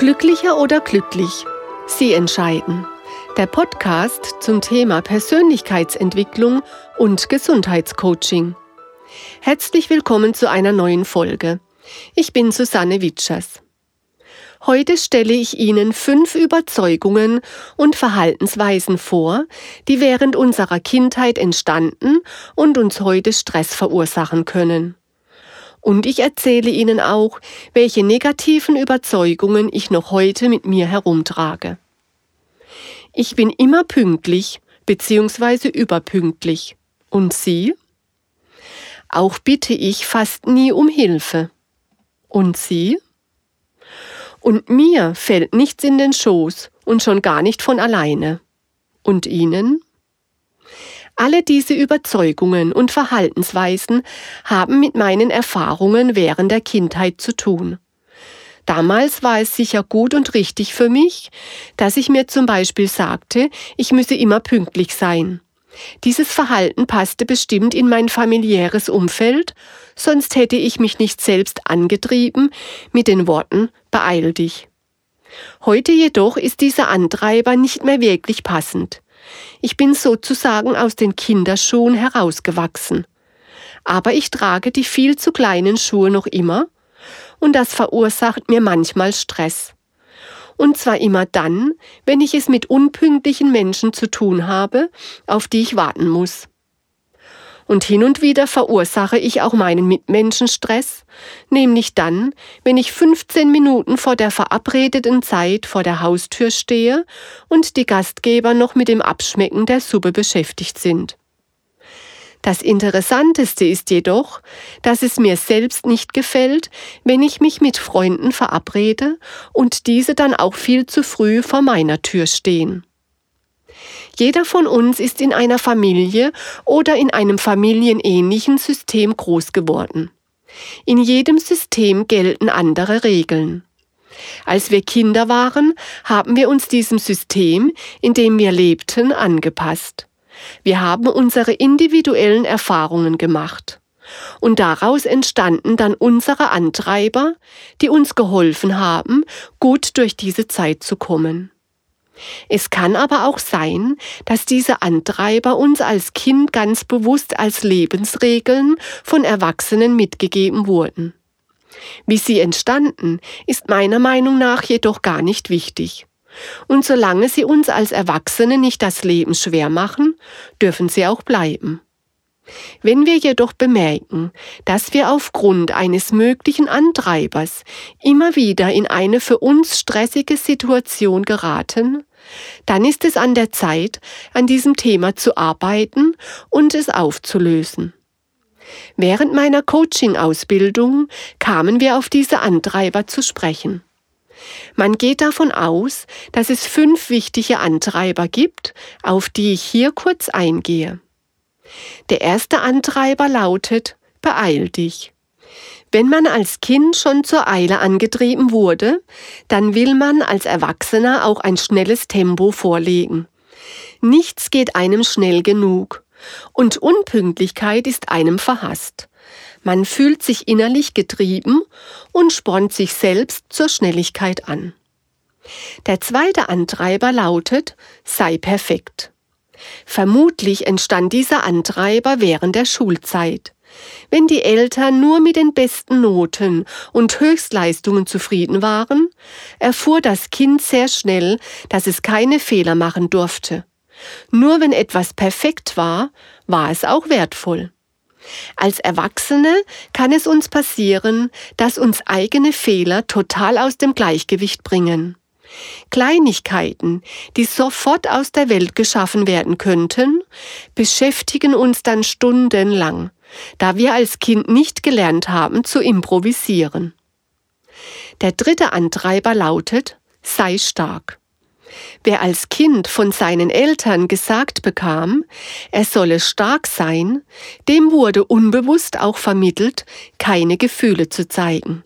Glücklicher oder glücklich? Sie entscheiden. Der Podcast zum Thema Persönlichkeitsentwicklung und Gesundheitscoaching. Herzlich willkommen zu einer neuen Folge. Ich bin Susanne Witschers. Heute stelle ich Ihnen fünf Überzeugungen und Verhaltensweisen vor, die während unserer Kindheit entstanden und uns heute Stress verursachen können. Und ich erzähle Ihnen auch, welche negativen Überzeugungen ich noch heute mit mir herumtrage. Ich bin immer pünktlich bzw. überpünktlich. Und Sie? Auch bitte ich fast nie um Hilfe. Und Sie? Und mir fällt nichts in den Schoß und schon gar nicht von alleine. Und Ihnen? Alle diese Überzeugungen und Verhaltensweisen haben mit meinen Erfahrungen während der Kindheit zu tun. Damals war es sicher gut und richtig für mich, dass ich mir zum Beispiel sagte, ich müsse immer pünktlich sein. Dieses Verhalten passte bestimmt in mein familiäres Umfeld, sonst hätte ich mich nicht selbst angetrieben mit den Worten Beeil dich. Heute jedoch ist dieser Antreiber nicht mehr wirklich passend. Ich bin sozusagen aus den Kinderschuhen herausgewachsen. Aber ich trage die viel zu kleinen Schuhe noch immer und das verursacht mir manchmal Stress. Und zwar immer dann, wenn ich es mit unpünktlichen Menschen zu tun habe, auf die ich warten muss. Und hin und wieder verursache ich auch meinen Mitmenschen Stress, nämlich dann, wenn ich 15 Minuten vor der verabredeten Zeit vor der Haustür stehe und die Gastgeber noch mit dem Abschmecken der Suppe beschäftigt sind. Das Interessanteste ist jedoch, dass es mir selbst nicht gefällt, wenn ich mich mit Freunden verabrede und diese dann auch viel zu früh vor meiner Tür stehen. Jeder von uns ist in einer Familie oder in einem familienähnlichen System groß geworden. In jedem System gelten andere Regeln. Als wir Kinder waren, haben wir uns diesem System, in dem wir lebten, angepasst. Wir haben unsere individuellen Erfahrungen gemacht. Und daraus entstanden dann unsere Antreiber, die uns geholfen haben, gut durch diese Zeit zu kommen. Es kann aber auch sein, dass diese Antreiber uns als Kind ganz bewusst als Lebensregeln von Erwachsenen mitgegeben wurden. Wie sie entstanden, ist meiner Meinung nach jedoch gar nicht wichtig. Und solange sie uns als Erwachsene nicht das Leben schwer machen, dürfen sie auch bleiben. Wenn wir jedoch bemerken, dass wir aufgrund eines möglichen Antreibers immer wieder in eine für uns stressige Situation geraten, dann ist es an der Zeit, an diesem Thema zu arbeiten und es aufzulösen. Während meiner Coaching-Ausbildung kamen wir auf diese Antreiber zu sprechen. Man geht davon aus, dass es fünf wichtige Antreiber gibt, auf die ich hier kurz eingehe. Der erste Antreiber lautet Beeil dich. Wenn man als Kind schon zur Eile angetrieben wurde, dann will man als Erwachsener auch ein schnelles Tempo vorlegen. Nichts geht einem schnell genug. Und Unpünktlichkeit ist einem verhasst. Man fühlt sich innerlich getrieben und spornt sich selbst zur Schnelligkeit an. Der zweite Antreiber lautet, sei perfekt. Vermutlich entstand dieser Antreiber während der Schulzeit. Wenn die Eltern nur mit den besten Noten und Höchstleistungen zufrieden waren, erfuhr das Kind sehr schnell, dass es keine Fehler machen durfte. Nur wenn etwas perfekt war, war es auch wertvoll. Als Erwachsene kann es uns passieren, dass uns eigene Fehler total aus dem Gleichgewicht bringen. Kleinigkeiten, die sofort aus der Welt geschaffen werden könnten, beschäftigen uns dann stundenlang, da wir als Kind nicht gelernt haben zu improvisieren. Der dritte Antreiber lautet, sei stark. Wer als Kind von seinen Eltern gesagt bekam, er solle stark sein, dem wurde unbewusst auch vermittelt, keine Gefühle zu zeigen.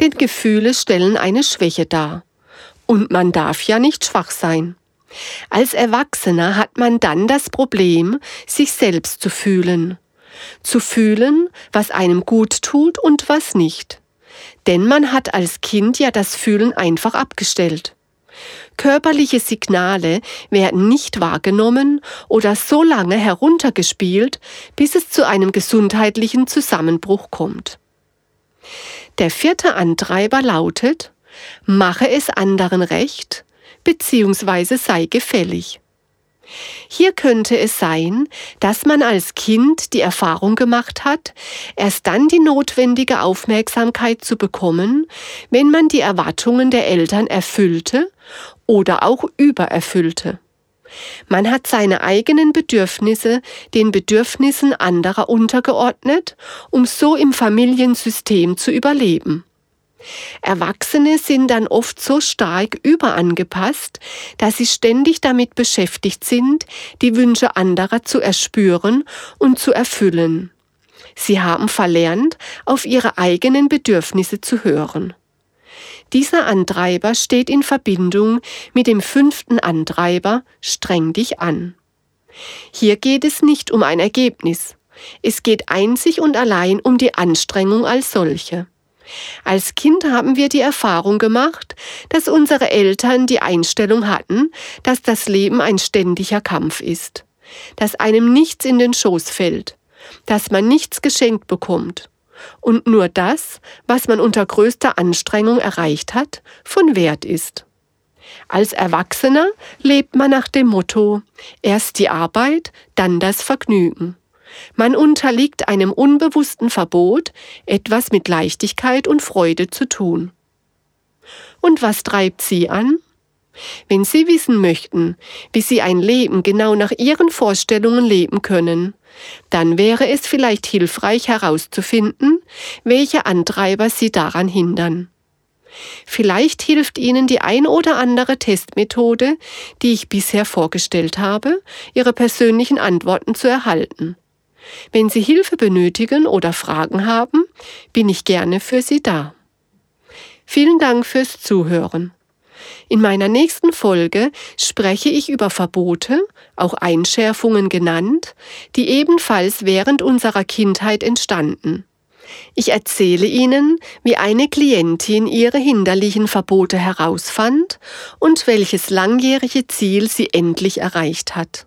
Denn Gefühle stellen eine Schwäche dar. Und man darf ja nicht schwach sein. Als Erwachsener hat man dann das Problem, sich selbst zu fühlen. Zu fühlen, was einem gut tut und was nicht. denn man hat als Kind ja das Fühlen einfach abgestellt. Körperliche Signale werden nicht wahrgenommen oder so lange heruntergespielt, bis es zu einem gesundheitlichen Zusammenbruch kommt. Der vierte Antreiber lautet, mache es anderen recht bzw. sei gefällig. Hier könnte es sein, dass man als Kind die Erfahrung gemacht hat, erst dann die notwendige Aufmerksamkeit zu bekommen, wenn man die Erwartungen der Eltern erfüllte oder auch übererfüllte. Man hat seine eigenen Bedürfnisse den Bedürfnissen anderer untergeordnet, um so im Familiensystem zu überleben. Erwachsene sind dann oft so stark überangepasst, dass sie ständig damit beschäftigt sind, die Wünsche anderer zu erspüren und zu erfüllen. Sie haben verlernt, auf ihre eigenen Bedürfnisse zu hören. Dieser Antreiber steht in Verbindung mit dem fünften Antreiber streng dich an. Hier geht es nicht um ein Ergebnis. Es geht einzig und allein um die Anstrengung als solche. Als Kind haben wir die Erfahrung gemacht, dass unsere Eltern die Einstellung hatten, dass das Leben ein ständiger Kampf ist, dass einem nichts in den Schoß fällt, dass man nichts geschenkt bekommt und nur das, was man unter größter Anstrengung erreicht hat, von Wert ist. Als Erwachsener lebt man nach dem Motto erst die Arbeit, dann das Vergnügen. Man unterliegt einem unbewussten Verbot, etwas mit Leichtigkeit und Freude zu tun. Und was treibt Sie an? Wenn Sie wissen möchten, wie Sie ein Leben genau nach Ihren Vorstellungen leben können, dann wäre es vielleicht hilfreich herauszufinden, welche Antreiber Sie daran hindern. Vielleicht hilft Ihnen die ein oder andere Testmethode, die ich bisher vorgestellt habe, Ihre persönlichen Antworten zu erhalten. Wenn Sie Hilfe benötigen oder Fragen haben, bin ich gerne für Sie da. Vielen Dank fürs Zuhören. In meiner nächsten Folge spreche ich über Verbote, auch Einschärfungen genannt, die ebenfalls während unserer Kindheit entstanden. Ich erzähle Ihnen, wie eine Klientin ihre hinderlichen Verbote herausfand und welches langjährige Ziel sie endlich erreicht hat.